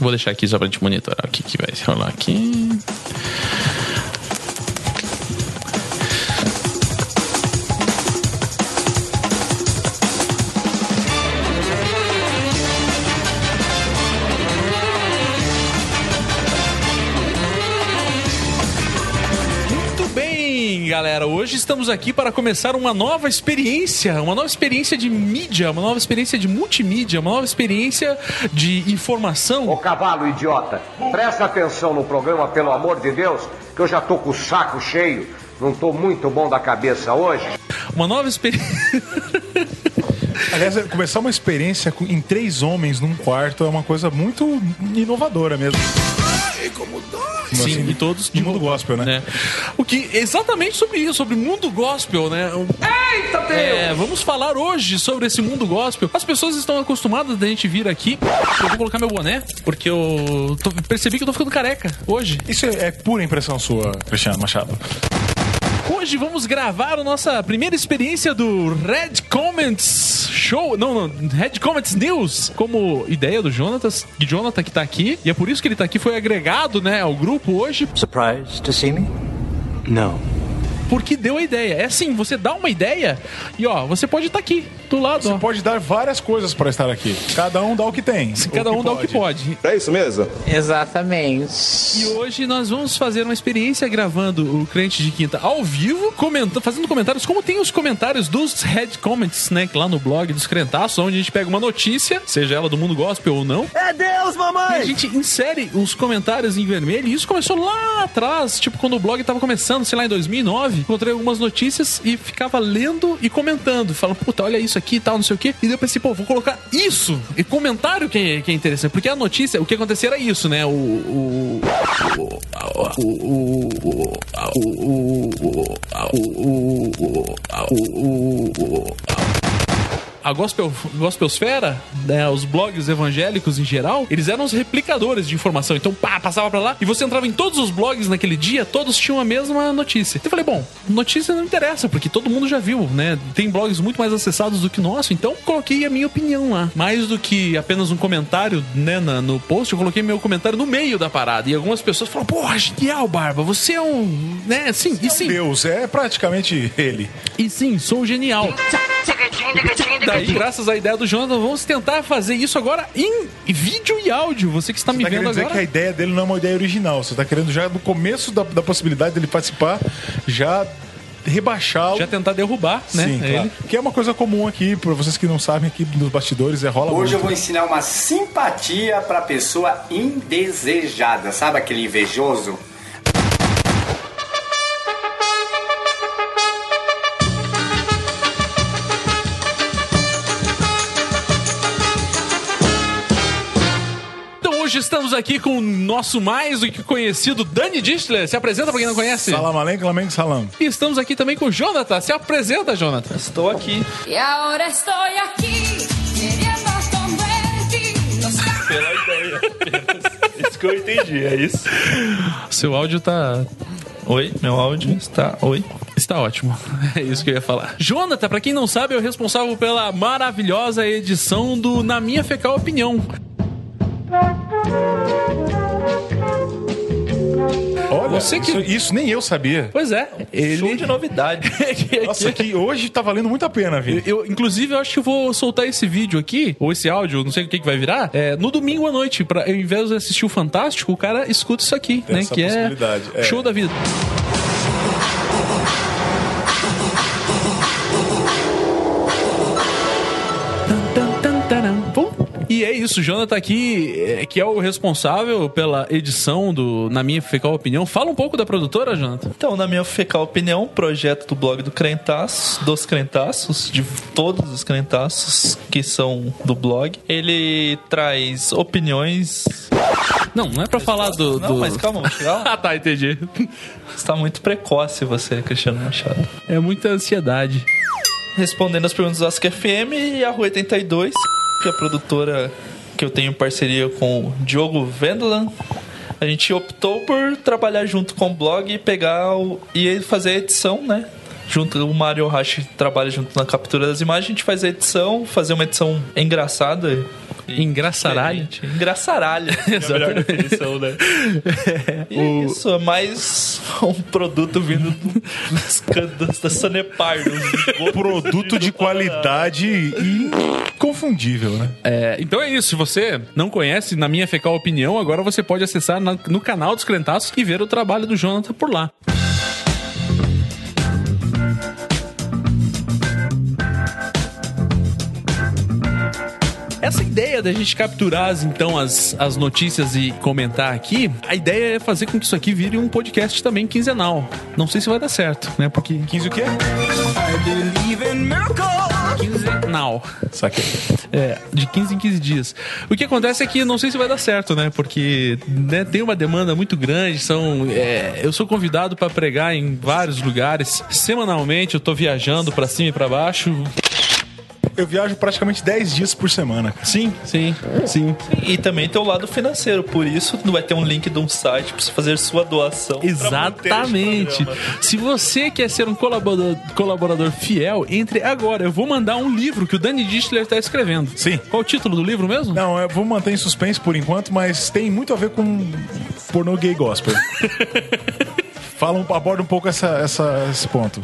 Vou deixar aqui só pra gente monitorar o que, que vai rolar aqui. Estamos aqui para começar uma nova experiência, uma nova experiência de mídia, uma nova experiência de multimídia, uma nova experiência de informação. Ô cavalo idiota, presta atenção no programa, pelo amor de Deus, que eu já tô com o saco cheio, não tô muito bom da cabeça hoje. Uma nova experiência. Aliás, começar uma experiência com- em três homens num quarto é uma coisa muito inovadora mesmo. Sim, Assim, e todos de mundo gospel, né? né? O que exatamente sobre isso, sobre mundo gospel, né? Eita Deus! É, vamos falar hoje sobre esse mundo gospel. As pessoas estão acostumadas da gente vir aqui. Eu vou colocar meu boné, porque eu tô- percebi que eu tô ficando careca hoje. Isso é, é pura impressão sua, Cristiano Machado. Hoje vamos gravar a nossa primeira experiência do Red Comments Show. Não, não, Red Comments News. Como ideia do Jonatas. E Jonathan que tá aqui. E é por isso que ele tá aqui. Foi agregado, né, ao grupo hoje. Surprised to see me? No. Porque deu a ideia. É assim, você dá uma ideia e ó, você pode estar aqui, do lado, Você ó. pode dar várias coisas para estar aqui. Cada um dá o que tem. Cada um dá o que pode. É isso mesmo? Exatamente. E hoje nós vamos fazer uma experiência gravando o Crente de Quinta ao vivo, comentando, fazendo comentários, como tem os comentários dos head comments, né? Lá no blog dos Crentaços, onde a gente pega uma notícia, seja ela do mundo gospel ou não. É Deus, E a mamãe! gente insere os comentários em vermelho. E isso começou lá atrás, tipo quando o blog tava começando, sei lá, em 2009. Encontrei algumas notícias e ficava lendo e comentando. Falando, puta, olha isso aqui e tal, não sei o quê. E daí eu pensei, pô, vou colocar isso. E comentário que é, que é interessante. Porque a notícia, o que acontecia era isso, né? O. O. O. O. O. O. O. O. O. a gospel, gospelsfera, né, os blogs evangélicos em geral, eles eram os replicadores de informação. Então, pá, passava pra lá e você entrava em todos os blogs naquele dia, todos tinham a mesma notícia. Então eu falei, bom, notícia não interessa, porque todo mundo já viu, né? Tem blogs muito mais acessados do que o nosso, então coloquei a minha opinião lá. Mais do que apenas um comentário, né, na- no post, eu coloquei meu comentário no meio da parada. E algumas pessoas falaram, porra, genial, Barba, você é um. né, sim, e sim. Deus, é praticamente ele. E sim, sou genial. Daí, graças à ideia do Jonathan, vamos tentar fazer isso agora em vídeo e áudio. Você que está me Tá vendo querendo dizer que a agora. ideia dele não é uma ideia original. Você tá querendo já, no começo da, da possibilidade dele participar, já rebaixar o Já tentar derrubar, né? Sim, ele. claro. Que é uma coisa comum aqui, pra vocês que não sabem, aqui nos bastidores, é rola Hoje eu muito. vou ensinar uma simpatia pra pessoa indesejada. Sabe aquele invejoso? Estamos aqui com o nosso mais do que conhecido Dani Distler. Se apresenta pra quem não conhece. Salam aleikum, aleikum salam. E estamos aqui também com o Jonathan. Se apresenta, Jonathan. Estou aqui. Estoy aquí, queriendo convertirlos. Pela ideia. apenas. Isso que eu entendi, é isso. Seu áudio tá. Oi, meu áudio está. Oi. Está ótimo. É isso que eu ia falar. Jonathan, pra quem não sabe, é o responsável pela maravilhosa edição do Na Minha Fecal Opinião. Olha, Você que- isso, isso nem eu sabia. Pois é, ele. Show de novidade. Nossa, que hoje tá valendo muito a pena, viu? Eu, eu, inclusive, eu acho que eu vou soltar esse vídeo aqui, ou esse áudio, não sei o que, que vai virar, é, no domingo à noite. Pra, ao invés de assistir o Fantástico, o cara escuta isso aqui, Tem né? essa Que é possibilidade, é. show da vida. E é isso, o Jonathan aqui, é, que é o responsável pela edição do Na Minha Fecal Opinião. Fala um pouco da produtora, Jonathan. Então, na minha fecal opinião, projeto do blog do Crentaços, dos Crentaços, de todos os Crentaços que são do blog. Ele traz opiniões. Não, não é pra falar do. Não, do- mas calma, lá. Ah, tá, entendi. Está muito precoce você, Cristiano Machado. É muita ansiedade. Respondendo as perguntas do Ask FM e a Rua 82, que a produtora que eu tenho parceria com o Diogo Vendelan. A gente optou por trabalhar junto com o blog e pegar o, e fazer a edição, né? Junto, o Mario Hashi trabalha junto na captura das imagens, a gente faz a edição, fazer uma edição engraçada, Engraçaralha. Engraçaralha. É a melhor definição, né? E é isso, é mais um produto vindo das, das, da Sanepar. Produto de qualidade inconfundível, né? É, então é isso. Se você não conhece, na minha fecal opinião, agora você pode acessar no canal dos Crentaços e ver o trabalho do Jonathan por lá. Essa ideia da gente capturar as, então as, as notícias e comentar aqui, a ideia é fazer com que isso aqui vire um podcast também quinzenal. Não sei se vai dar certo, né? Porque 15 o quê? quinzenal. Saquei. É, de 15 em 15 dias. O que acontece é que não sei se vai dar certo, né? Porque né, tem uma demanda muito grande. São, é, eu sou convidado para pregar em vários lugares. Semanalmente eu tô viajando para cima e para baixo. Eu viajo praticamente 10 dias por semana. Sim, sim, sim. E também tem o lado financeiro, por isso não vai ter um link de um site pra você fazer sua doação. Exatamente. programa. Se você quer ser um colaborador, colaborador fiel, entre agora. Eu vou mandar um livro que o Danny Dischler está escrevendo. Sim. Qual o título do livro mesmo? Não, eu vou manter em suspense por enquanto, mas tem muito a ver com pornô gay gospel. Fala, um- aborda um pouco essa, essa- esse ponto.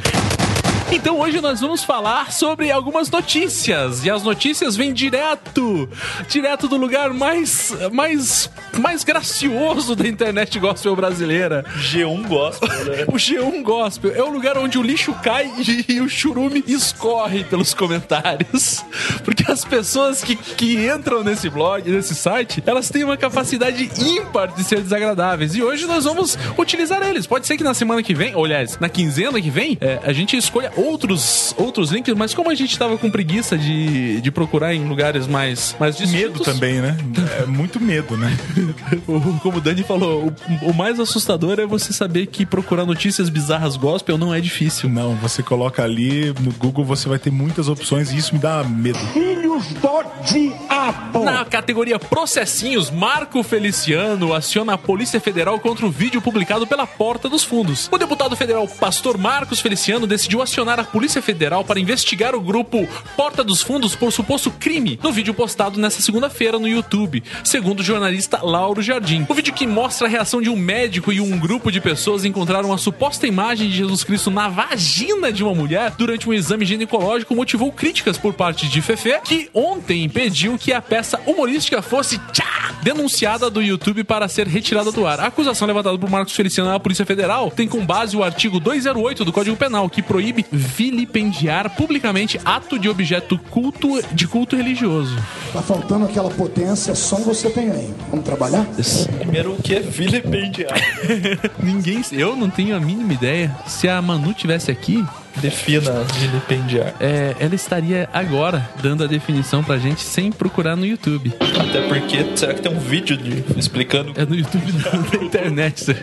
Então hoje nós vamos falar sobre algumas notícias. E as notícias vêm direto, direto do lugar mais, mais, mais gracioso da internet gospel brasileira. G1 gosta, né? O G1 Gospel é o lugar onde o lixo cai e, o churume escorre pelos comentários. Porque as pessoas que, que entram nesse blog, nesse site, elas têm uma capacidade ímpar de ser desagradáveis. E hoje nós vamos utilizar eles. Pode ser que na semana que vem, ou aliás, na quinzena que vem, é, a gente escolha outros, outros links, mas como a gente tava com preguiça de, de procurar em lugares mais, mais Medo distintos, também, né? É muito medo, né? Como o Dani falou, o, o mais assustador é você saber que procurar notícias bizarras gospel não é difícil. Não, você coloca ali no Google, você vai ter muitas opções e isso me dá medo. Na categoria Processinhos, Marco Feliciano aciona a Polícia Federal contra o vídeo publicado pela Porta dos Fundos. O deputado federal Pastor Marcos Feliciano decidiu acionar a Polícia Federal para investigar o grupo Porta dos Fundos por suposto crime no vídeo postado nesta segunda-feira no YouTube, segundo o jornalista Lauro Jardim. O vídeo que mostra a reação de um médico e um grupo de pessoas encontraram a suposta imagem de Jesus Cristo na vagina de uma mulher durante um exame ginecológico motivou críticas por parte de Fefe, que ontem pediu que a peça humorística fosse tchá, denunciada do YouTube para ser retirada do ar. A acusação levantada por Marcos Feliciano à Polícia Federal tem como base o artigo 208 do Código Penal, que proíbe vilipendiar publicamente ato de objeto culto de culto religioso. Tá faltando aquela potência, som você tem aí. Vamos trabalhar? Primeiro, o que é vilipendiar? Ninguém, eu não tenho a mínima ideia. Se a Manu tivesse aqui, Defina vilipendiar. é, ela estaria agora dando a definição pra gente sem procurar no YouTube. Até porque, será que tem um vídeo de, explicando É no YouTube da, da internet.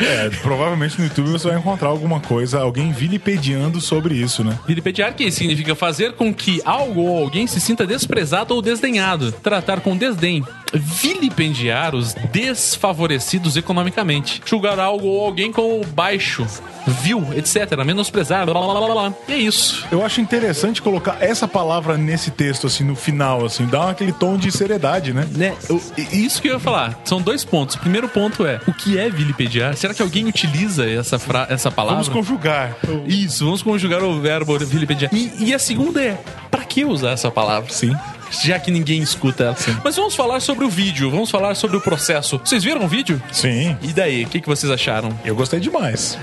É, provavelmente no YouTube você vai encontrar alguma coisa, alguém vilipediando sobre isso, né? Vilipendiar que significa fazer com que algo ou alguém se sinta desprezado ou desdenhado. Tratar com desdém. Vilipendiar os desfavorecidos economicamente. Julgar algo ou alguém como baixo, vil, etc. Menosprezar, blá, blá, blá, blá, blá. E é isso. Eu acho interessante colocar essa palavra nesse texto, assim, no final, assim, dá aquele tom de seriedade, né? Né? Eu- isso que eu ia falar. São dois pontos. O primeiro ponto é, o que é vilipendiar? Será que alguém utiliza essa, fra essa palavra? Vamos conjugar. Isso, vamos conjugar o verbo vilipendiar. E, e a segunda é, pra que usar essa palavra? Sim. Já que ninguém escuta ela. Mas vamos falar sobre o vídeo, vamos falar sobre o processo. Vocês viram o vídeo? Sim. E daí, o que, que vocês acharam? Eu gostei demais.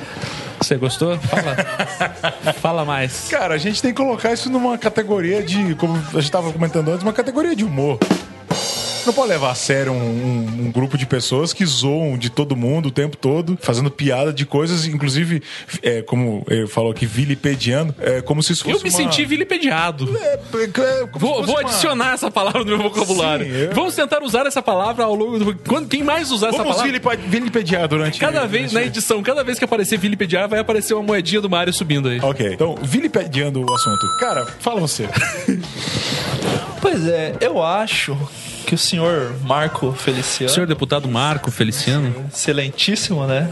Você gostou? Fala. Fala mais. Cara, a gente tem que colocar isso numa categoria de, como a gente tava comentando antes, uma categoria de humor. Não pode levar a sério um, um- um grupo de pessoas que zoam de todo mundo o tempo todo, fazendo piada de coisas, inclusive, é, como ele falou aqui, vilipediando, é, como se isso fosse Eu me uma- senti vilipendiado. É, é, Vou, vou uma- adicionar essa palavra no meu vocabulário. Sim, eu- Vamos tentar usar essa palavra ao longo do. Quando, quem mais usar essa Vamos palavra? vilipe- vilipediar durante... Cada vez na durante- edição, cada vez que aparecer vilipediar, vai aparecer uma moedinha do Mario subindo aí. Ok, então, vilipediando o assunto. Cara, fala você. Pois é, eu acho que o senhor Marco Feliciano, Senhor deputado Marco Feliciano. excelentíssimo, né?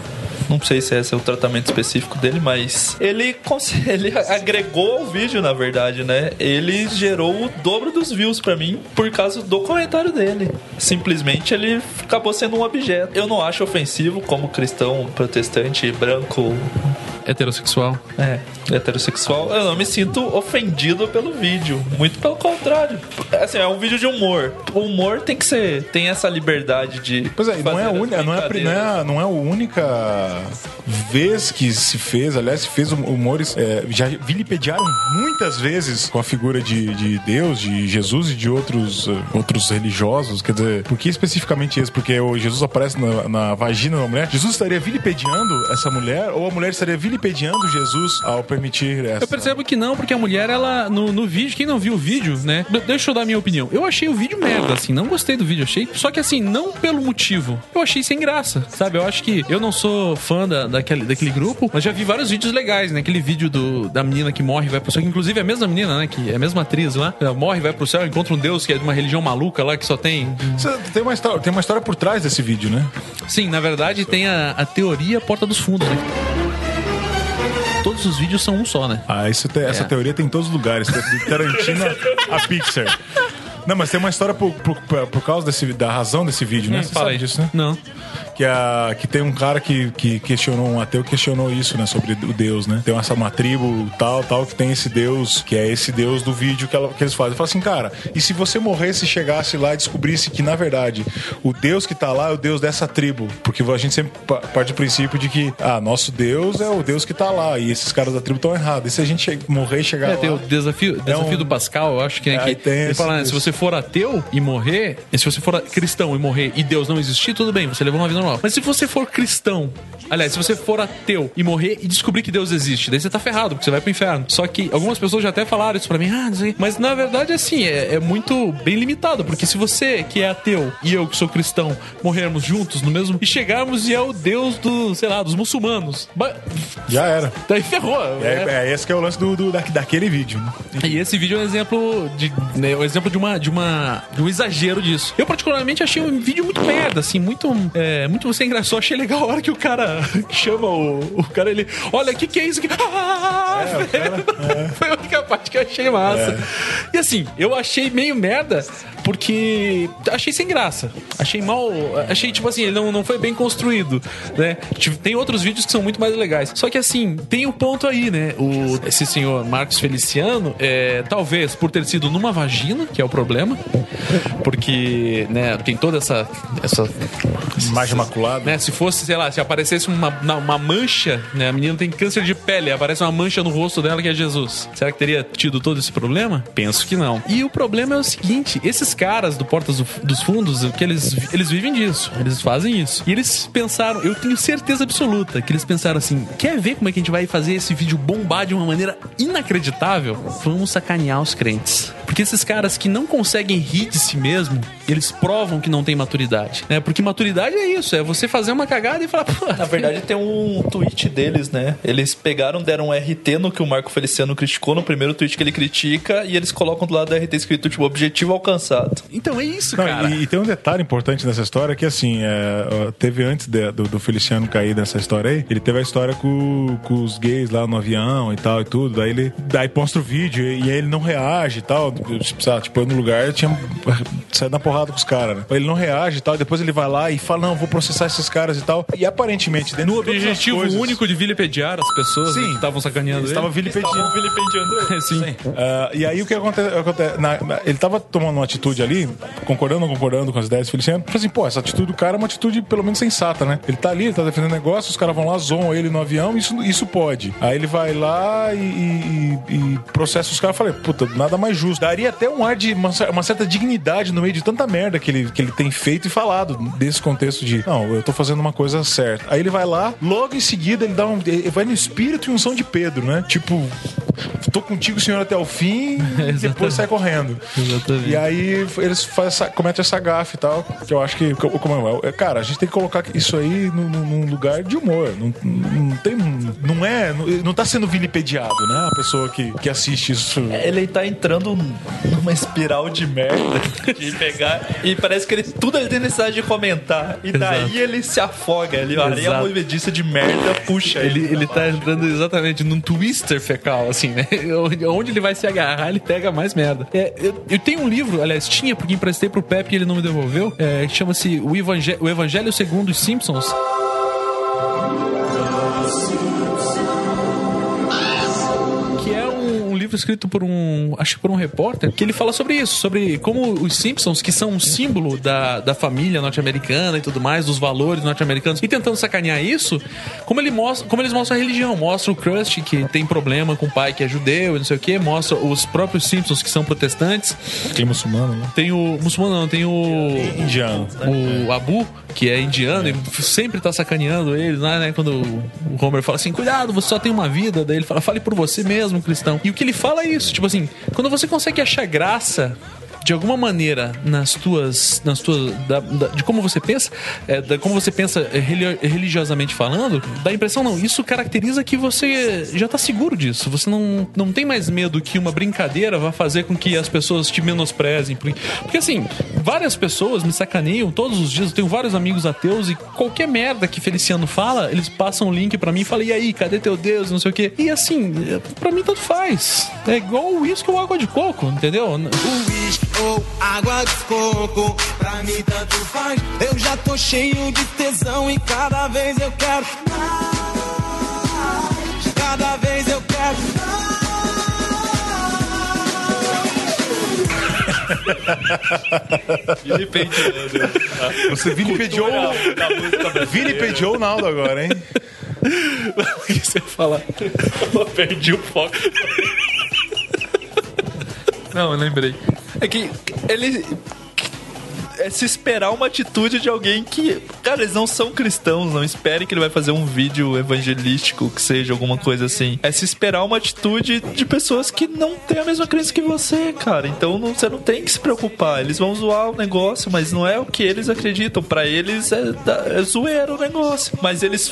Não sei se esse é o tratamento específico dele, mas ele, ele agregou ao vídeo, na verdade, né? Ele gerou o dobro dos views pra mim por causa do comentário dele. Simplesmente ele acabou sendo um objeto. Eu não acho ofensivo como cristão, protestante, branco, Heterossexual. é, heterossexual, eu não me sinto ofendido pelo vídeo. Muito pelo contrário. Assim, é um vídeo de humor. O humor tem que ser. Tem essa liberdade de. Pois é, e não é, única, não, é a, não, é a, não é a única vez que se fez, aliás, se fez humores. é, já vilipediaram muitas vezes com a figura de, de Deus, de Jesus e de outros, eh, outros religiosos. Quer dizer, por que especificamente isso? Porque o Jesus aparece na, na vagina da mulher. Jesus estaria vilipediando essa mulher ou a mulher estaria vilipediando Jesus ao permitir essa. Eu percebo que não, porque a mulher, ela, no, no vídeo, quem não viu o vídeo, né? de- Deixa eu dar a minha opinião. Eu achei o vídeo merda, assim, não gostei do vídeo, achei. Só que assim, não pelo motivo. Eu achei sem graça, sabe? Eu acho que eu não sou fã da, daquele, daquele grupo, mas já vi vários vídeos legais, né? Aquele vídeo do, da menina que morre e vai pro céu, que inclusive é a mesma menina, né? Que é a mesma atriz lá. Ela morre, vai pro céu, encontra um deus que é de uma religião maluca lá, que só tem. Tem uma, história, tem uma história por trás desse vídeo, né? Sim, na verdade tem a, a teoria Porta dos Fundos, né? Todos os vídeos são um só, né? Ah, isso te- essa É. teoria tem em todos os lugares, de Tarantino a Pixar. Não, mas tem uma história por, por, por causa desse, da razão desse vídeo, né? Você Fala sabe aí. disso, né? Não. Que, a, que tem um cara que, que questionou, um ateu que questionou isso, né? Sobre o Deus, né? Tem essa, uma tribo tal, tal, que tem esse Deus, que é esse Deus do vídeo que, ela- que eles fazem. Fala assim, cara, e se você morresse, chegasse lá e descobrisse que, na verdade, o Deus que tá lá é o Deus dessa tribo? Porque a gente sempre pa- parte do princípio de que, ah, nosso Deus é o Deus que tá lá, e esses caras da tribo estão errados. E se a gente morrer e chegar É, lá... tem o desafio, desafio um- do Pascal, eu acho que, né, Aí que tem ele fala, né, se você for ateu e morrer, e se você for cristão e morrer e Deus não existir, tudo bem, você levou uma vida normal. Mas se você for cristão, aliás, se você for ateu e morrer e descobrir que Deus existe, daí você tá ferrado, porque você vai pro inferno. Só que algumas pessoas já até falaram isso pra mim, ah, não sei. Mas na verdade, assim, é, é muito bem limitado, porque se você que é ateu e eu que sou cristão morrermos juntos no mesmo. e chegarmos e é o Deus do, sei lá, dos muçulmanos. Ba- Já era. Daí ferrou. É, né? é esse que é o lance do, do- da- daquele vídeo. né? E esse vídeo é um exemplo de, né, um exemplo de uma, de uma, de um exagero disso. Eu particularmente achei um vídeo muito merda, assim, muito, é, muito sem graça. Só achei legal a hora que o cara chama o, o cara ele, olha, o que que é isso aqui? Ah, Foi a única parte que eu achei massa. E assim, eu achei meio merda porque achei sem graça. Achei mal, achei tipo assim, ele não, não foi bem construído, né? Tem outros vídeos que são muito mais legais. Só que assim, tem um ponto aí, né? O, esse senhor Marcos Feliciano, é, talvez por ter sido numa vagina, que é o problema, porque, né, tem toda essa essa Mais né? Se fosse, sei lá, se aparecesse uma, uma mancha, né? A menina tem câncer de pele, aparece uma mancha no rosto dela que é Jesus. Será que teria tido todo esse problema? Penso que não. E o problema é o seguinte: esses caras do Portas do- dos Fundos, que eles, eles vivem disso, eles fazem isso. E eles pensaram, eu tenho certeza absoluta, que eles pensaram assim: quer ver como é que a gente vai fazer esse vídeo bombar de uma maneira inacreditável? Vamos sacanear os crentes. Porque esses caras que não conseguem rir de si mesmo, eles provam que não tem maturidade, né? Porque maturidade é isso, é você fazer uma cagada e falar, pô, Na verdade, tem um tweet deles, né? Eles pegaram, deram um RT no que o Marco Feliciano criticou no primeiro tweet que ele critica e eles colocam do lado do RT escrito, tipo, objetivo alcançado. então é isso, Não, cara. e, e tem um detalhe importante nessa história que, assim, é, teve antes de- do, do Feliciano cair nessa história aí, ele teve a história com, com os gays lá no avião e tal e tudo. Daí ele daí mostra o vídeo e, e aí ele não reage e tal. Tipo, sabe, tipo, eu no lugar tinha saído na porrada com os caras, né? Ele não reage e tal. Depois ele vai lá e fala: Não, vou processar esses caras e tal. E aparentemente, dentro No de objetivo coisas- único de vilipediar as pessoas né, Sim. que estavam sacaneando ele. Estava vilipediando. vilipendiando ele. Sim. Ah, e aí o que acontece? acontece- na- na- ele tava tomando uma atitude ali, concordando ou concordando com as ideias do Feliciano. Falei assim, pô, essa atitude do cara é uma atitude pelo menos sensata, né? Ele tá ali, ele tá defendendo negócio, os caras vão lá, zoam ele no avião, isso, isso pode. Aí ele vai lá e, e- e processa os caras. Falei, puta, nada mais justo. Daria até um ar de uma, uma certa dignidade no meio de tanta merda que ele, que ele tem feito e falado desse contexto de, não, eu tô fazendo uma coisa certa. Aí ele vai lá, logo em seguida ele dá um. Ele vai no espírito e unção de Pedro, né? Tipo, tô contigo, senhor, até o fim, e depois sai correndo. Exatamente. E aí eles fazem essa, cometem essa gafe e tal, que eu acho que, como é, cara, a gente tem que colocar isso aí num, num lugar de humor. Não, não tem, não é, não, não tá sendo vilipediado, né? A pessoa que, que assiste isso. Ele tá entrando numa espiral de merda de pegar. E parece que ele tudo ele tem necessidade de comentar. E daí Exato. ele se afoga ali. A areia Exato. movediça de merda puxa Ele, ele. ele tá entrando exatamente num twister fecal, assim, né? Onde- ele vai se agarrar, ele pega mais merda. É, eu, eu tenho um livro, aliás, tinha, porque emprestei pro Pepe e ele não me devolveu, é, chama-se o, Evangé- o Evangelho Segundo os Simpsons. Escrito por um, acho que por um repórter, que ele fala sobre isso, sobre como os Simpsons, que são um símbolo da, da família norte-americana e tudo mais, dos valores norte-americanos, e tentando sacanear isso, como, ele mostra, como eles mostram a religião. Mostra o Krusty, que tem problema com o pai que é judeu e não sei o que, mostra os próprios Simpsons, que são protestantes. Aquele muçulmano, né? Tem o muçulmano, não, tem o Indiano. o Abu, que é indiano, e sempre tá sacaneando ele, né? né? Quando o Homer fala assim, cuidado, você só tem uma vida, daí ele fala, fale por você mesmo, cristão. E o que ele fala é isso, tipo assim, quando você consegue achar graça de alguma maneira nas tuas nas tuas da- da- de como você pensa é, da, como você pensa é, religiosamente falando dá a impressão não isso caracteriza que você já tá seguro disso. Você não, não tem mais medo que uma brincadeira vá fazer com que as pessoas te menosprezem porque, assim várias pessoas me sacaneiam todos os dias eu tenho vários amigos ateus e qualquer merda que Feliciano fala eles passam o link pra mim e falam e aí cadê teu Deus? Não sei o que e assim pra mim tanto faz. É igual o uísque ou água de coco entendeu? Uísque ou água de coco, pra mim tanto faz. Eu já tô cheio de tesão e cada vez eu quero mais. Cada vez eu quero Você vilipediou, vilipediou o Naldo agora, hein? o que você fala Eu perdi o foco. Não, eu lembrei. É que ele. É se esperar uma atitude de alguém que. Cara, eles não são cristãos, não esperem que ele vai fazer um vídeo evangelístico, que seja alguma coisa assim. É se esperar uma atitude de pessoas que não têm a mesma crença que você, cara. Então não- você não tem que se preocupar. Eles vão zoar o negócio, mas não é o que eles acreditam. Pra eles é, é zoeiro o negócio. Mas eles.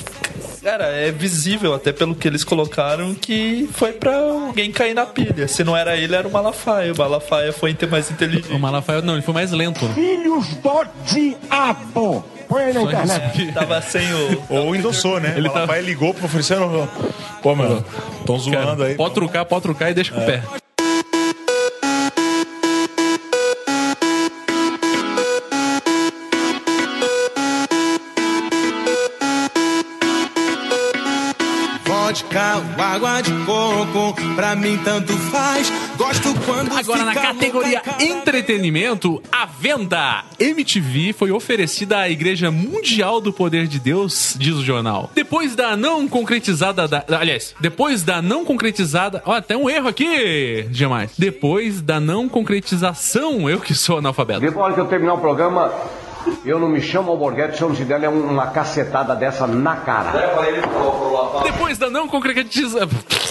Cara, é visível até pelo que eles colocaram que foi pra alguém cair na pilha. Se não era ele, era o Malafaia. O Malafaia foi mais inteligente. O Malafaia, não, ele foi mais lento. Filhos do diabo. Põe na internet. Tava sem o. Ou endossou, né? Ele Ele tá- pai ligou pro oferecendo. Pô, mano, tão zoando aí. Pode trucar, pode trucar e deixa com o pé. Vodka ou água de coco, pra mim tanto faz. Gosto quando Agora na categoria entretenimento, a venda MTV foi oferecida à Igreja Mundial do Poder de Deus, diz o jornal. Depois da não concretizada da, aliás, depois da não concretizada, ó, tem um erro aqui, jamais. Depois da não concretização, eu que sou analfabeto. Depois que eu terminar o programa, eu não me chamo Alborguete se eu não te der né, uma cacetada dessa na cara. Depois da não concretização.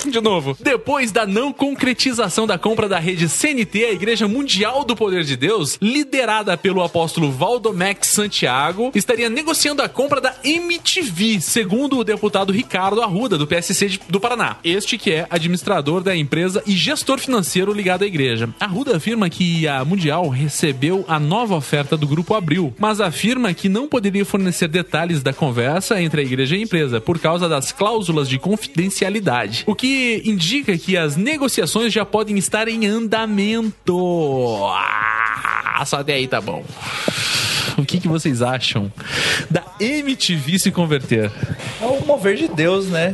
De novo. Depois da não concretização da compra da rede CNT, a Igreja Mundial do Poder de Deus, liderada pelo apóstolo Valdomex Santiago, estaria negociando a compra da MTV, segundo o deputado Ricardo Arruda, do PSC de- do Paraná. Este que é administrador da empresa e gestor financeiro ligado à igreja. Arruda afirma que a Mundial recebeu a nova oferta do Grupo Abril, mas afirma que não poderia fornecer detalhes da conversa entre a igreja e a empresa por causa das cláusulas de confidencialidade, o que indica que as negociações já podem estar em andamento. Ah, só até aí tá bom. O que, que vocês acham da MTV se converter? É o mover de Deus, né?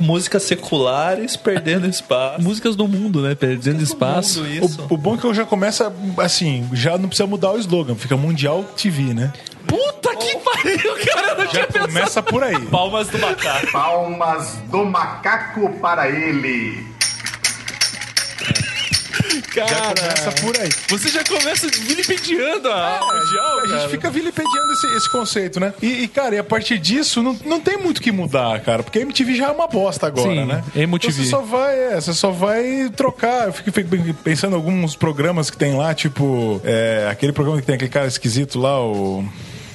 Músicas seculares perdendo espaço. Músicas do mundo, né? Perdendo espaço. Mundo, isso. O, o bom é que eu já começa assim, já não precisa mudar o slogan, fica Mundial TV, né? Puta que pariu, cara! Eu não tinha Já pensado. começa por aí. Palmas do macaco. Palmas do macaco para ele. Já Cara, começa por aí. você já começa vilipendiando a Mundial, A gente cara. fica vilipendiando esse, esse conceito, né? E, e, cara, e a partir disso, não, não tem muito o que mudar, cara. Porque a MTV já é uma bosta agora, Sim, né? MTV. Então você só vai, é, você só vai trocar. Eu fico fico pensando em alguns programas que tem lá, tipo, é, aquele programa que tem aquele cara esquisito lá, o.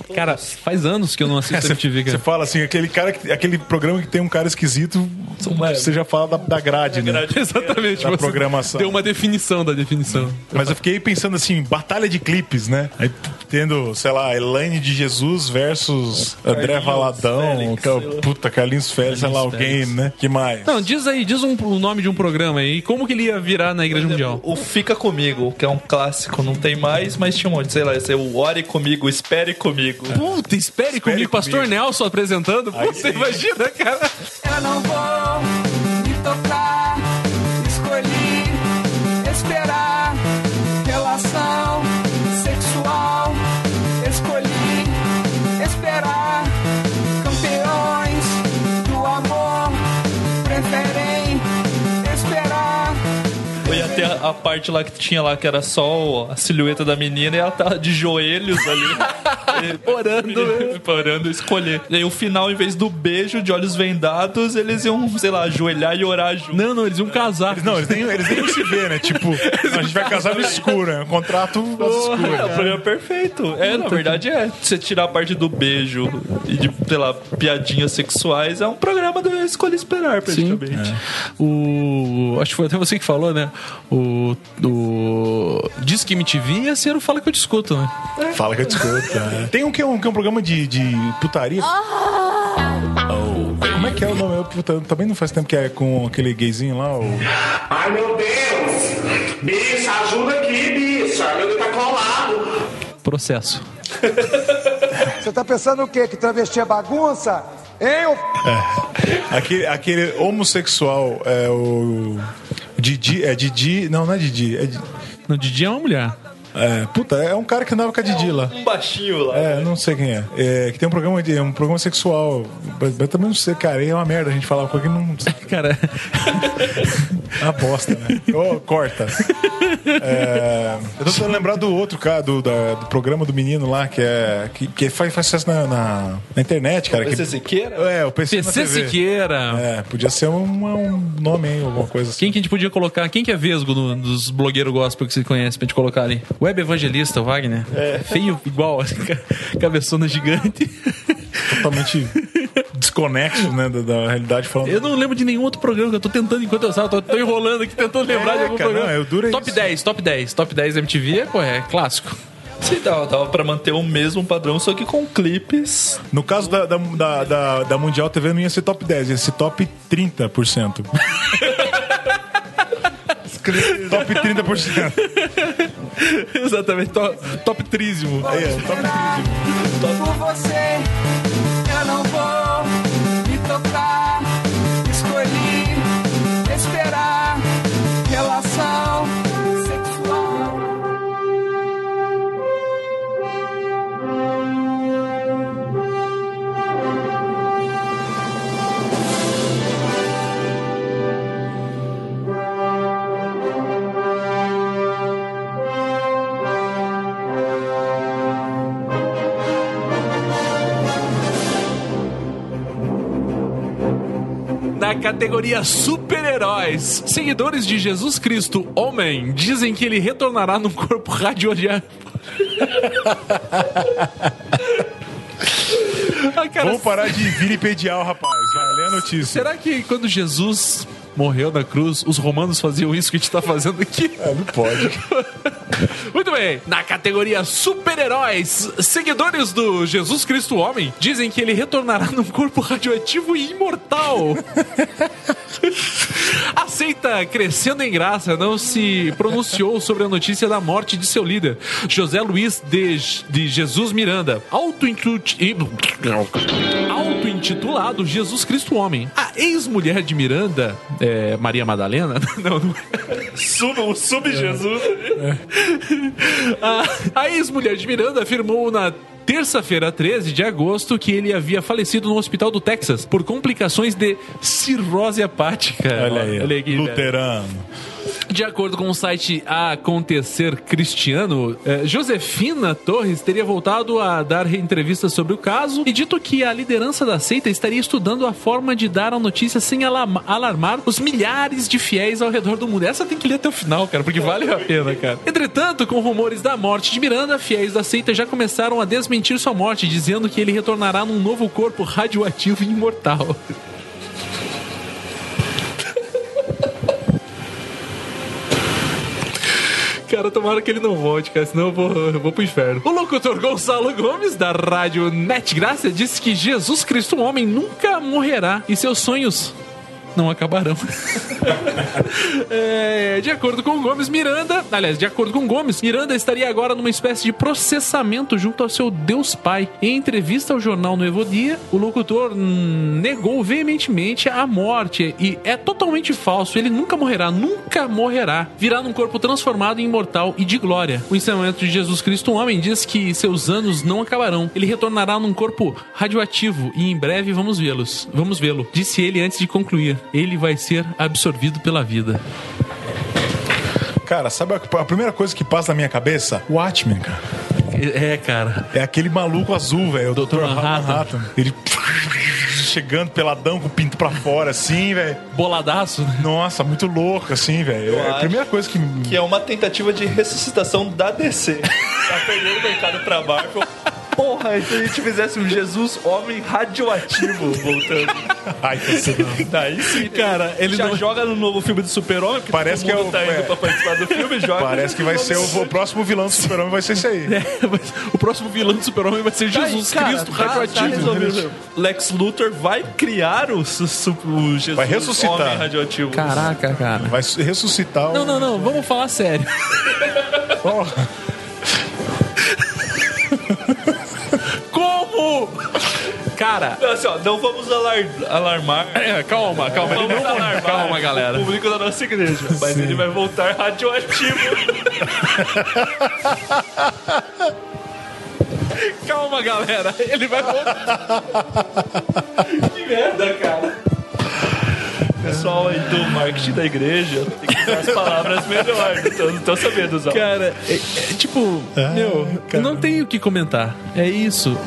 Cara, faz anos que eu não assisto Você MTV, cara. você fala assim, aquele cara que, aquele programa que tem um cara esquisito, você já fala da, da grade, né? Exatamente. Da você programação. Deu uma definição da definição. Mas eu fiquei pensando assim, batalha de clipes, né? Aí tendo, sei lá, Elaine de Jesus versus André Valadão, Félix, Cal- sei lá. puta, Carlinhos Félix, sei lá, alguém, né? Que mais? Não, diz aí, diz um, o nome de um programa aí. Como que ele ia virar na Igreja Mundial? O Fica Comigo, que é um clássico, não tem mais, mas tinha um monte, sei lá, esse é o Ore Comigo, Espere Comigo. Puta, espere, comigo, Pastor comigo. Nelson apresentando. Aí Puta, sim. imagina, cara. Eu não vou me tocar, escolhi esperar relação sexual, escolhi esperar campeões do amor, preferem esperar. Eu ia ter a, a parte lá que tinha lá, que era só a silhueta da menina e ela tava de joelhos ali. orando. orando, escolher. E aí o final, em vez do beijo de olhos vendados, eles iam, sei lá, ajoelhar e orar junto. Não, não, eles iam casar. Não, eles nem, eles nem se vê, né? Tipo, a gente vai casar no escuro, é um contrato às É, o programa perfeito. É, na verdade é. Você tirar a parte do beijo e de, sei lá, piadinhas sexuais, é um programa do Escolha Esperar, praticamente. O. Acho que foi até você que falou, né? O. o Diz que MTV ia ser o Fala que eu te escuto, né? Fala que eu te escuto. É. Tem um que é um, que é um programa de, de putaria. Oh, Como é que é o nome? Eu, também não faz tempo que é com aquele gayzinho lá. O... Ai meu Deus! Bicha, ajuda aqui, bicha! Meu Deus tá colado! Processo. Você tá pensando o quê? Que travesti é bagunça? Hein, ô Aquele, aquele homossexual é o. Didi. É Didi. Não, não é Didi. É, Di- No Didi é uma mulher. É, puta, é um cara que andava com a Didi lá. Um baixinho lá. É, não sei quem é. É, que tem um programa de, é um programa sexual. Mas, mas também não sei, cara. É uma merda a gente falar com alguém não. Cara, Uma bosta, né? Ô, corta. É, eu tô tentando lembrar do outro cara, do, da- do programa do menino lá, que é. Que, que faz, faz sucesso na, na, na internet, cara. PC que, Siqueira? é, o PC, na PC TV. Siqueira. É, podia ser um, um nome aí, alguma coisa assim. Quem que a gente podia colocar? Quem que é vesgo no- dos blogueiros gospel que você conhece pra gente colocar ali? Web Evangelista, o Wagner. É. Feio igual, assim, ca- cabeçona gigante. Totalmente desconexo, né, da, da realidade falando. Eu não lembro de nenhum outro programa que eu tô tentando enquanto eu salto. Tô, tô enrolando aqui, tentando lembrar É, de algum cara, programa. não, eu duro é top isso. 10, top 10. Top 10 MTV é, pô, é clássico. Sim, dava, dava pra manter o mesmo padrão, só que com clipes. No caso da, da, da, da- da Mundial TV não ia ser top 10, ia ser top 30%. top 30%. Exatamente, top, top trísimo. Aí, é, top 30%. Por você, categoria super-heróis, seguidores de Jesus Cristo, homem, dizem que ele retornará num corpo radioativo. ah, cara, Vamos parar de vilipendiar o rapaz. Vai, lê a notícia. será que quando Jesus morreu na cruz, os romanos faziam isso que a gente tá fazendo aqui? É, não pode. Muito bem, na categoria super-heróis, seguidores do Jesus Cristo Homem dizem que ele retornará num corpo radioativo e imortal. A seita Crescendo em Graça não se pronunciou sobre a notícia da morte de seu líder, José Luiz de, de Jesus Miranda, auto-intitulado auto-intitulado Jesus Cristo Homem. A ex-mulher de Miranda, é, Maria Madalena, não, não é. Sub, o sub-Jesus. A, a ex-mulher de Miranda afirmou na terça-feira, 13 de agosto, que ele havia falecido no hospital do Texas por complicações de cirrose hepática. Olha aí, aqui, velho. luterano. De acordo com o site Acontecer Cristiano, eh, Josefina Torres teria voltado a dar entrevistas sobre o caso e dito que a liderança da seita estaria estudando a forma de dar a notícia sem alarma- alarmar os milhares de fiéis ao redor do mundo. Essa tem que ler até o final, cara, porque vale a pena, cara. Entretanto, com rumores da morte de Miranda, fiéis da seita já começaram a desmentir sua morte, dizendo que ele retornará num novo corpo radioativo e imortal. Cara, tomara que ele não volte, cara, senão eu vou, eu vou pro inferno. O locutor Gonçalo Gomes, da rádio Net Graça, disse que Jesus Cristo, um homem, nunca morrerá e seus sonhos não acabarão. É, de acordo com Gomes, Miranda, aliás, de acordo com Gomes, Miranda estaria agora numa espécie de processamento junto ao seu Deus Pai. Em entrevista ao jornal Novo Dia, o locutor negou veementemente a morte e é totalmente falso. Ele nunca morrerá, nunca morrerá. Virá num corpo transformado em imortal e de glória. O ensinamento de Jesus Cristo, um homem, diz que seus anos não acabarão. Ele retornará num corpo radioativo e em breve vamos vê-los. Vamos vê-lo. Disse ele antes de concluir. Ele vai ser absorvido pela vida. Cara, sabe a, a primeira coisa que passa na minha cabeça? Watchmen, cara. É, cara. É aquele maluco azul, velho. O Dr. Manhattan. Manhattan. Ele chegando peladão com o pinto pra fora, assim, velho. Boladaço, né? Nossa, muito louco, assim, velho. É a primeira coisa que. Que é uma tentativa de ressuscitação da DC. Tá perdendo o mercado pra Marvel. Porra, e se a gente fizesse um Jesus homem radioativo voltando? Ai, você não. Daí sim, Cara, ele já não- joga no novo filme do Super-Homem, porque Parece todo que é mundo o- tá indo é. pra participar do filme, joga. Parece que vai ser o, o próximo vilão do Super-Homem, vai ser isso aí. É, mas o próximo vilão do Super-Homem vai ser Tá aí, Jesus cara, Cristo tá- tá radioativo. resolvido. Lex Luthor vai criar o, su- su- o Jesus Vai ressuscitar. homem radioativo. Caraca, cara. Vai ressuscitar o. Não, não, não, vamos falar sério. Porra. Cara, Não, assim, ó, não vamos alar- alarmar. é, calma, calma, ele não alarmar calma, galera. o público da nossa igreja. Mas ele vai voltar radioativo. Calma, galera. Ele vai voltar. que merda, cara. Pessoal aí do marketing da igreja tem que usar as palavras melhores. Então não tô sabendo usar. Cara, é, é, tipo, meu, cara. não tenho o que comentar. É isso.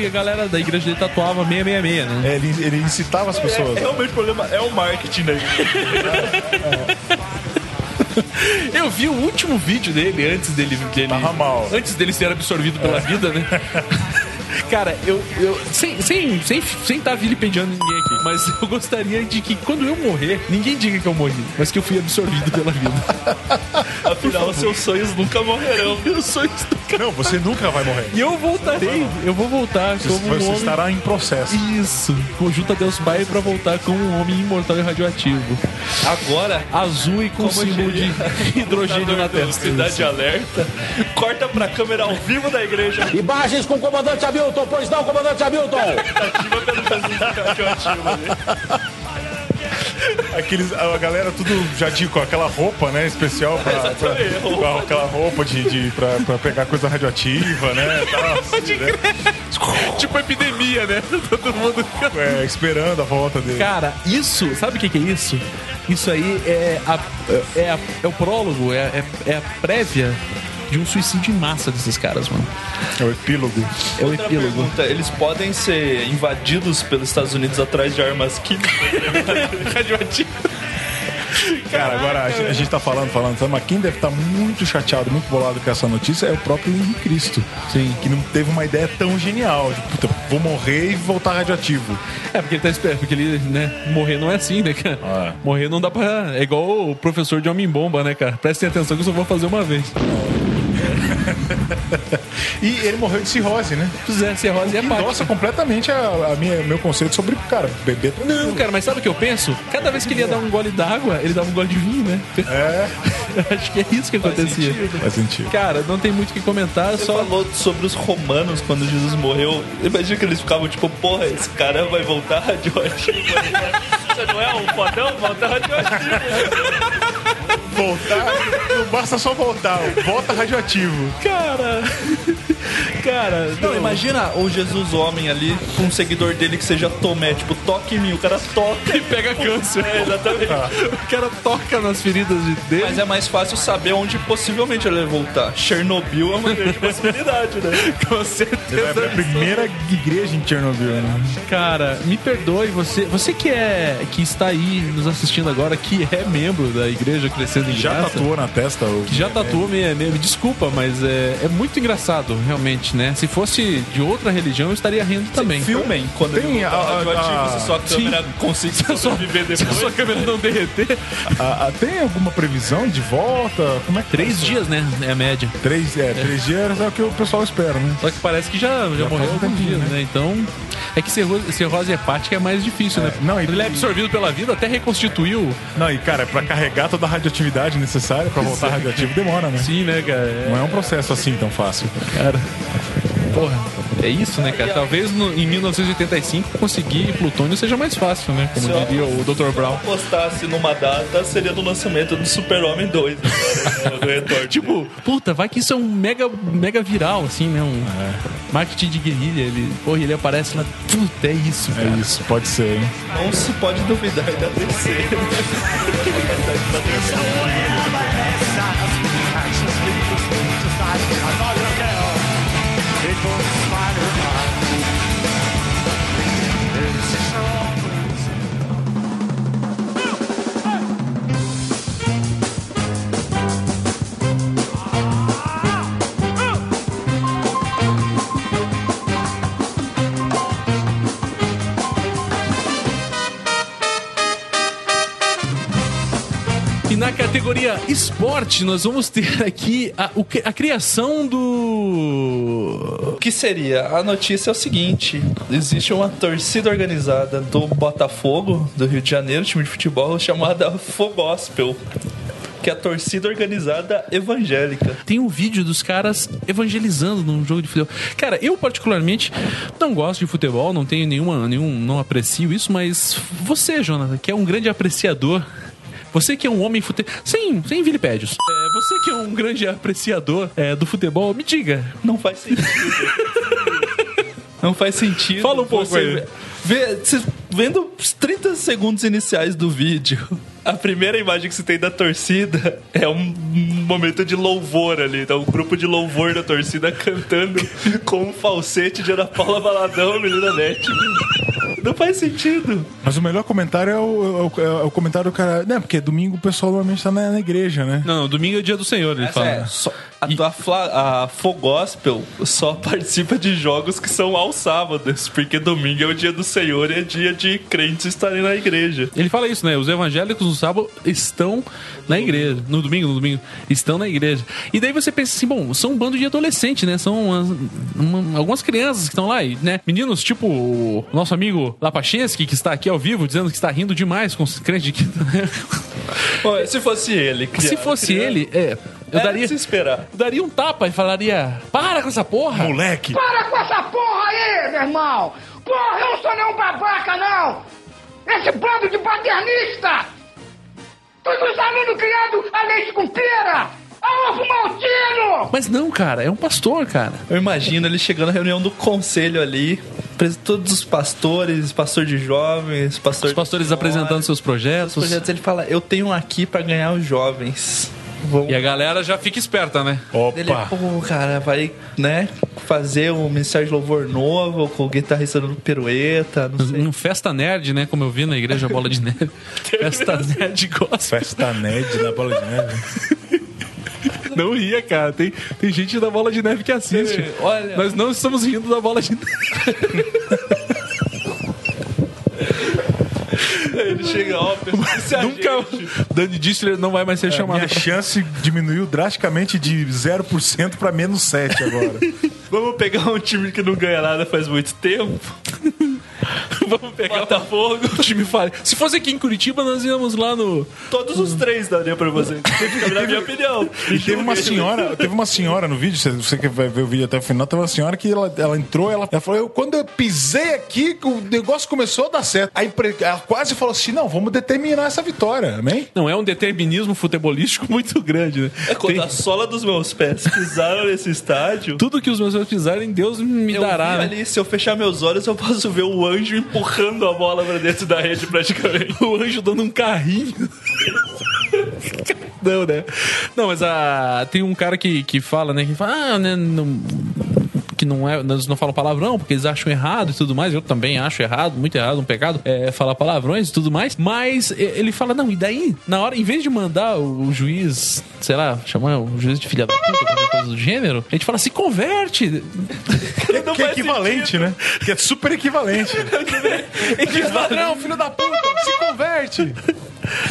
Que a galera da igreja dele tatuava 666, né? É, ele, ele incitava as pessoas. É, realmente o problema é o marketing da igreja. Eu vi o último vídeo dele antes dele. dele Tava mal. Antes dele ser absorvido pela vida, né? Cara, eu. eu sem sem sem sem estar vilipendiando ninguém aqui, mas eu gostaria de que quando eu morrer, ninguém diga que eu morri, mas que eu fui absorvido pela vida. Afinal, seus sonhos nunca morrerão. Meus sonhos nunca. Não, você nunca vai morrer. E eu voltarei, eu vou voltar como um Você homem. estará em processo. Isso, conjunta Deus Pai pra voltar como um homem imortal e radioativo. Agora, Azul e com Como símbolo de hidrogênio na testa. Cidade Alerta, corta pra câmera ao vivo da igreja. Imagens com o comandante Hamilton, pois não, comandante Hamilton? Ativa pelo Jesus radioativo ali. Aqueles, a galera tudo já de, com aquela roupa, né? Especial pra, pra- aquela roupa de, de pra, pra pegar coisa radioativa, né? Tal, assim, né? Tipo epidemia, né? Todo mundo. É, esperando a volta dele. Cara, isso, sabe o que, que é isso? Isso aí é, a, é, a- é o prólogo, é, é, é a prévia de um suicídio em massa desses caras, mano. É o epílogo. É o Outra epílogo. pergunta, eles podem ser invadidos pelos Estados Unidos atrás de armas químicas? Radioativo. Cara, agora a gente, a gente tá falando, falando, sabe, mas quem deve estar muito chateado, muito bolado com essa notícia é o próprio Henrique Cristo. Sim. Que não teve uma ideia tão genial. De, puta, vou morrer e voltar radioativo. É, porque ele tá esperando, porque ele, né, morrer não é assim, né, cara? Ah. Morrer não dá pra. É igual o professor de Homem-Bomba, né, cara? Prestem atenção que eu só vou fazer uma vez. E ele morreu de cirrose, né? Se fizer cirrose é pá. Nossa, completamente a, a minha, meu conceito sobre, cara, beber. Não, cara, mas sabe o que eu penso? Cada vez que ele ia dar um gole d'água, ele dava um gole de vinho, né? É, acho que é isso que acontecia. faz sentido. Cara, não tem muito o que comentar, Você só. falou sobre os romanos quando Jesus morreu. Imagina que eles ficavam tipo, porra, esse cara vai voltar radioativo. Você não é um fodão? Volta radioativo. Voltar, não basta só voltar, volta radioativo. Cara. Cara, Não, imagina o Jesus homem ali, com um seguidor dele que seja Tomé, tipo, toque em mim, o cara toca e pega câncer. É, exatamente. O cara toca nas feridas de- dele. Mas é mais fácil saber onde possivelmente ele vai voltar. Chernobyl é uma grande possibilidade, né? Com certeza. pra primeira igreja em Chernobyl, né? Cara, me perdoe, você, você que é que está aí nos assistindo agora, que é membro da igreja Crescendo em Já Graça, tatuou na testa o. que já tatuou me, me- me desculpa, mas é, é muito engraçado, realmente, né? Se fosse de outra religião, eu estaria rindo também. Filmem quando Tem ele a- a- radioativo, a- se sua Sim. câmera conseguir Se a sua- sobreviver Se a depois. sua câmera não derreter. Ah, ah, tem alguma previsão de volta? Como é que Três tá? dias, né? É a média. Três, é, três dias é o que o pessoal espera, né? Só que parece que já, já, morreu faz um alguns tempinho, dias, né? né? Então, é que cirrose, hepática é mais difícil, né? não, e- Ele é absorvido pela vida, até reconstituiu. Não, e cara, pra carregar toda a radioatividade necessária pra voltar radioativo demora, né? Sim, né, cara? Não é um processo assim tão fácil. Cara, porra, é isso, né, cara? Talvez no- em 1985 conseguir plutônio seja mais fácil, né? Como Se eu- diria o Dr. Brown. postasse numa data, seria do lançamento do Super-Homem 2, agora, no retorno. Tipo, puta, vai que isso é um mega, mega viral, assim, né? Um marketing de guerrilha. Ele, porra, ele aparece lá. Puta, é isso, cara. É isso, pode ser, hein? Não se pode duvidar da DC. E categoria esporte, nós vamos ter aqui a, a criação do. O que seria? A notícia é o seguinte: existe uma torcida organizada do Botafogo, do Rio de Janeiro, time de futebol, chamada Fogospel. Que é a torcida organizada evangélica. Tem um vídeo dos caras evangelizando num jogo de futebol. Cara, eu particularmente não gosto de futebol, não tenho nenhuma, nenhum, não aprecio isso, mas você, Jonathan, que é um grande apreciador. Você que é um homem futebol. Sem, sem vilipédios. É, você que é um grande apreciador é, do futebol, me diga. Não faz sentido. Não faz sentido. Fala um pouco Você aí. vê- você vendo os 30 segundos iniciais do vídeo, a primeira imagem que você tem da torcida é um momento de louvor ali. Então, um grupo de louvor da torcida cantando com um falsete de Ana Paula Baladão, menina net. Não faz sentido. Mas o melhor comentário é o, é o- é o comentário do cara. Né, porque domingo o pessoal normalmente tá na, na igreja, né? Não, domingo é dia do Senhor, ele fala. É, só- a, a, Fla- a Fogospel só participa de jogos que são aos sábados, porque domingo é o dia do Senhor e é dia de crentes estarem na igreja. Ele fala isso, né? Os evangélicos no sábado estão na igreja. No domingo, no domingo, estão na igreja. E daí você pensa assim, bom, são um bando de adolescentes, né? São umas- uma- algumas crianças que estão lá, e, né? Meninos tipo o nosso amigo Lapachensky, que está aqui ao vivo, dizendo que está rindo demais com os crentes de quinta. Olha, se fosse ele, Se criado, fosse criado, ele, é. Eu era daria, se esperar. eu daria um tapa e falaria: Para com essa porra! Moleque! Para com essa porra aí, meu irmão! Porra, eu não sou nenhum babaca, não! Esse bando de paternista! Todos os alunos criados a leite com pera! A ovo maltino! Mas não, cara, é um pastor, cara. Eu imagino ele chegando na reunião do conselho ali, todos os pastores, pastor de jovens, pastor Os pastores apresentando seus projetos. Os projetos, ele fala, eu tenho aqui pra ganhar os jovens. Vou... E a galera já fica esperta, né? Ele, Opa! pô, cara, vai, né, fazer um ministério de louvor novo com o guitarrista dando pirueta, não sei. Um festa nerd, né? Como eu vi na igreja Bola de Neve. festa nerd gosta. Festa nerd na bola de neve. Não ria, cara. Tem, tem gente da Bola de Neve que assiste. Olha. Nós não estamos rindo da Bola de Neve. Ele chega, ó, pessoal, se a Nunca. Danny Distler não vai mais ser chamado. Minha chance diminuiu drasticamente de 0% pra menos 7 agora. Vamos pegar um time que não ganha nada faz muito tempo. Vamos pegar Botafogo. O time fala. Se fosse aqui em Curitiba, nós íamos lá no. Todos os três daria pra você. Na minha opinião. E teve uma senhora, teve uma senhora no vídeo, você- que vai ver o vídeo até o final, teve uma senhora que ela, ela entrou, ela, ela falou, eu, quando eu pisei aqui, o negócio começou a dar certo. Aí ela quase falou assim, não, vamos determinar essa vitória, amém? Não, é um determinismo futebolístico muito grande, né? É quando Tem- a sola dos meus pés pisaram nesse estádio. Tudo que os meus olhos pisarem, Deus me Eu dará. vi né? ali, se eu fechar meus olhos, eu posso ver o anjo empurrando a bola pra dentro da rede praticamente. O anjo dando um carrinho. Não, né? Não, mas a, tem um cara que, que fala, né? Que fala, ah, né? Não, que não é, eles não falam palavrão porque eles acham errado e tudo mais. Eu também acho errado, muito errado, um pecado, é, falar palavrões e tudo mais. Mas ele fala, não, e daí? Na hora, em vez de mandar o, o juiz, sei lá, chamar o juiz de filha da puta, qualquer coisa do gênero, a gente fala, se converte. Não que é equivalente, né? Que é super equivalente. Equivalente. não, filho da puta, se converte.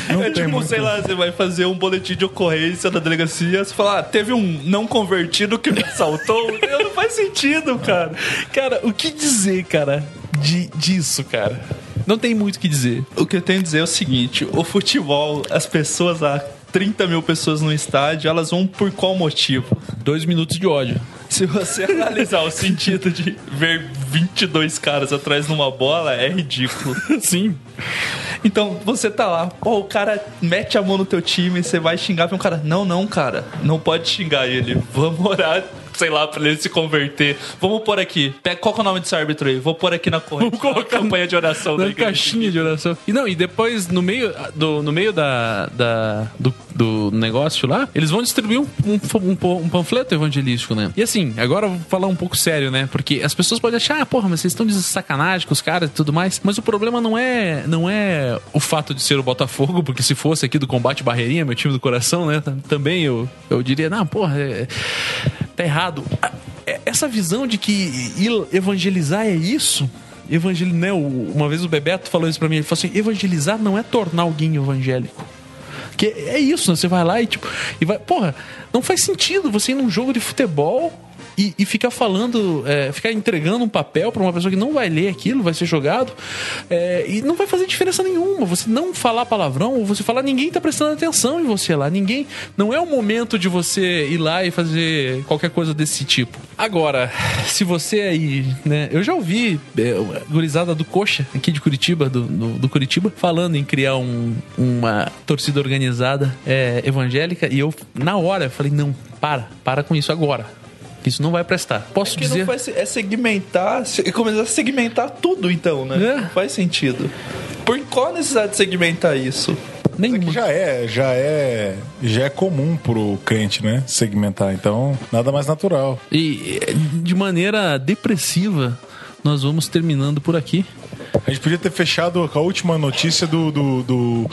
Não É tipo, muito. sei lá, você vai fazer um boletim de ocorrência da delegacia, você fala, ah, teve um não convertido que me assaltou. não faz sentido, cara. Cara, o que dizer, cara, de, disso, cara? Não tem muito o que dizer. O que eu tenho a dizer é o seguinte: o futebol, as pessoas lá, 30 mil pessoas no estádio, elas vão por qual motivo? Dois minutos de ódio. Se você analisar o sentido de ver 22 caras atrás de uma bola, é ridículo. Sim. Então, você tá lá, pô, o cara mete a mão no teu time, você vai xingar pra um cara. Não, não, cara, não pode xingar ele. Vamos orar, sei lá, pra ele se converter. Vamos pôr aqui. Qual que é o nome desse árbitro aí? Vou pôr aqui na corrente. Vamos colocar na campanha de oração da Na caixinha de oração. E não, e depois, no meio, do, no meio da, da, do, do negócio lá, eles vão distribuir um, um, um- um panfleto evangelístico, né? E assim, agora eu vou falar um pouco sério, né? Porque as pessoas podem achar, ah, porra, mas vocês estão de sacanagem com os caras e tudo mais. Mas o problema não é, não é o fato de ser o Botafogo, porque se fosse aqui do Combate Barreirinha, meu time do coração, né? Também eu, eu diria, não, porra, é- tá errado. É- Essa visão de que evangelizar é isso Evangel... né, uma vez o Bebeto falou isso pra mim, ele falou assim, evangelizar não é tornar alguém evangélico. Que é isso, né? Você vai lá e tipo. E vai, porra, não faz sentido você ir num jogo de futebol e, e ficar falando, é, ficar entregando um papel pra uma pessoa que não vai ler aquilo, vai ser jogado, é, e não vai fazer diferença nenhuma. Você não falar palavrão, ou você falar, ninguém tá prestando atenção em você lá. Ninguém. Não é o momento de você ir lá e fazer qualquer coisa desse tipo. Agora, se você aí, né? Eu já ouvi é, gurizada do Coxa, aqui de Curitiba, do, do, do Curitiba, falando em criar um- uma torcida organizada é, evangélica, e eu, na hora, falei, não, para, para com isso agora. Isso não vai prestar. Posso que dizer. não faz, é segmentar, se- começar a segmentar tudo então, né? É. Não faz sentido. Por qual a necessidade de segmentar isso? Mas é que já é, já é, já é comum pro crente, né? Segmentar. Então, nada mais natural. E de maneira depressiva, nós vamos terminando por aqui. A gente podia ter fechado com a última notícia do, do, do,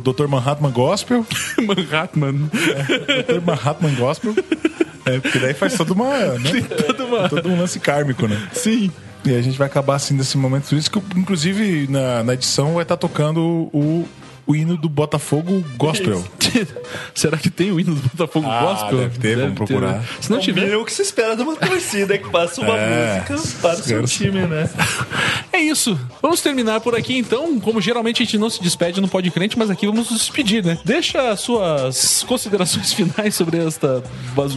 do Dr. Manhattan Gospel. Manhattan. Dr. Manhattan Gospel. É, porque daí faz toda uma, né? todo um lance kármico, né? Sim. E a gente vai acabar assim nesse momento. Por isso que, inclusive, na, na edição vai estar tocando o, o hino do Botafogo Gospel. Será que tem o hino do Botafogo Ah, Gospel? deve ter, vamos procurar. né? Se não É o tiver. mínimo que se espera de uma torcida que passa uma É, música para o seu time, né? É isso. Vamos terminar por aqui então. Como geralmente a gente não se despede no Pode Crente, mas aqui vamos nos despedir, né? Deixa as suas considerações finais sobre esta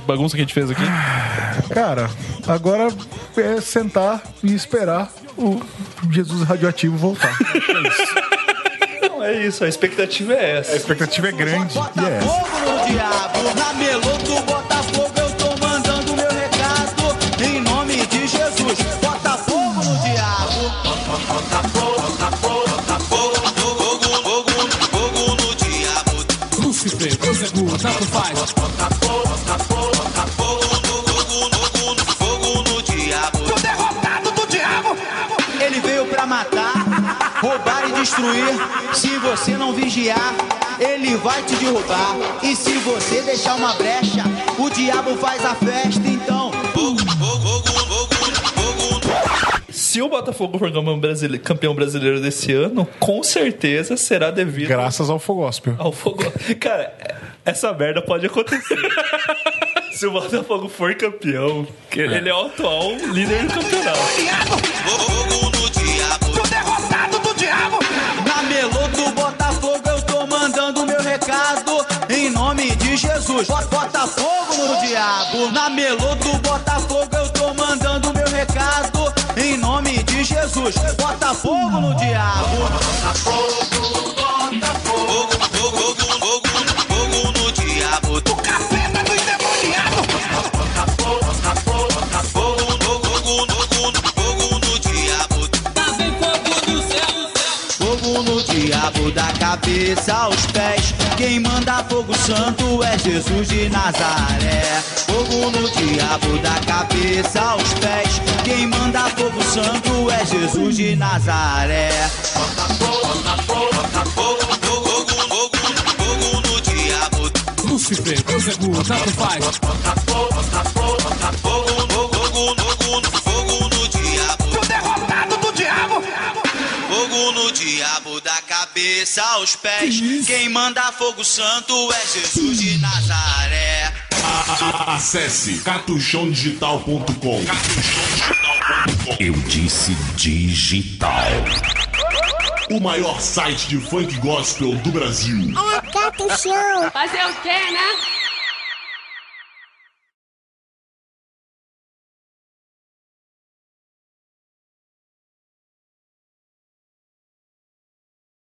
bagunça que a gente fez aqui. Cara, agora é sentar e esperar o Jesus radioativo voltar. É isso, a expectativa é A essa. expectativa é grande e é essa. Fogo no diabo, na melô do Botafogo eu tô mandando meu recado em nome de Jesus. Bota fogo no diabo. Bota fogo, bota fogo, bota fogo, fogo, fogo, fogo no diabo. Lúcifer, Cruzeiro, tanto faz. Bota fogo, bota fogo, bota fogo, fogo, fogo, fogo no diabo. Tô derrotado do diabo. Ele veio pra matar, roubar e destruir. Se você não vigiar, ele vai te derrubar. E se você deixar uma brecha, o diabo faz a festa. Então. Se o Botafogo for campeão brasileiro, campeão brasileiro desse ano, com certeza será devido Graças ao Fogospel. ao fogo. Cara, essa merda pode acontecer. Se o Botafogo for campeão, que ele é o atual líder do campeonato. Jesus. Bota, fogo no diabo. Na melô do Botafogo eu tô mandando meu recado. Em nome de Jesus. Bota fogo no diabo. Bota fogo, bota fogo. No diabo. Do capeta do endemoniado. Bota fogo, bota fogo, bota fogo. Fogo, fogo, fogo, fogo no diabo. Céu. Fogo no diabo da cabeça aos pés. Quem manda fogo santo é Jesus de Nazaré. Fogo no diabo da cabeça aos pés. Quem manda fogo santo é Jesus de Nazaré. Bota fogo, bota fogo, bota fogo, fogo, fogo, fogo, fogo no diabo. Lúcifer, Cruzebu, tanto faz. Bota fogo, bota fogo, cabeça aos pés. Quem manda fogo santo é Jesus de Nazaré. Acesse catuchãodigital.com. Eu disse digital. O maior site de funk gospel do Brasil. É Show. Fazer o quê, né?